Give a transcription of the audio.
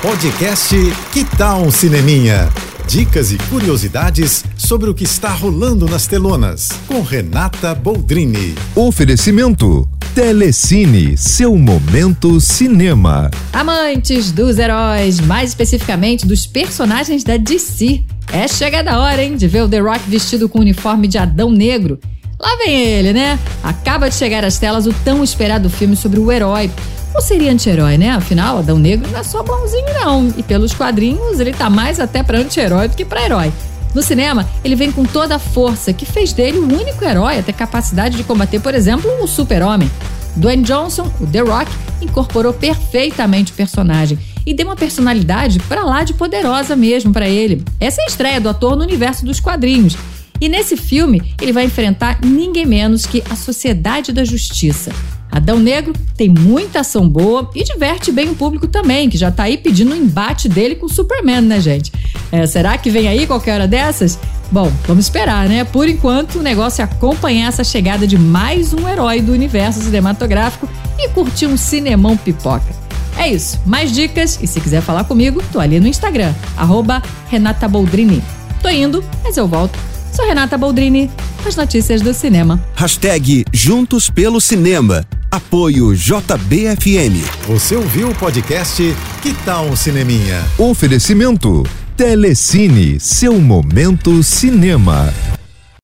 Podcast Que Tal um Cineminha? Dicas e curiosidades sobre o que está rolando nas telonas, com Renata Boldrini. Oferecimento Telecine, seu momento cinema. Amantes dos heróis, mais especificamente dos personagens da DC. É chegada a hora, hein, de ver o The Rock vestido com o uniforme de Adão Negro. Lá vem ele, né? Acaba de chegar às telas o tão esperado filme sobre o herói. Ou seria anti-herói, né? Afinal, Adão Negro não é só bonzinho, não. E pelos quadrinhos, ele tá mais até pra anti-herói do que pra herói. No cinema, ele vem com toda a força que fez dele o único herói a ter capacidade de combater, por exemplo, o Super-Homem. Dwayne Johnson, o The Rock, incorporou perfeitamente o personagem e deu uma personalidade para lá de poderosa mesmo para ele. Essa é a estreia do ator no universo dos quadrinhos. E nesse filme, ele vai enfrentar ninguém menos que a Sociedade da Justiça. Adão Negro tem muita ação boa e diverte bem o público também, que já tá aí pedindo o um embate dele com o Superman, né, gente? É, será que vem aí qualquer hora dessas? Bom, vamos esperar, né? Por enquanto, o negócio é acompanhar essa chegada de mais um herói do universo cinematográfico e curtir um cinemão pipoca. É isso. Mais dicas e se quiser falar comigo, tô ali no Instagram, arroba Renata Boldrini. Tô indo, mas eu volto. Sou Renata Boldrini, as notícias do cinema. Hashtag Juntos pelo Cinema. Apoio JBFM. Você ouviu o podcast Que tal um Cineminha? Oferecimento Telecine, seu momento cinema.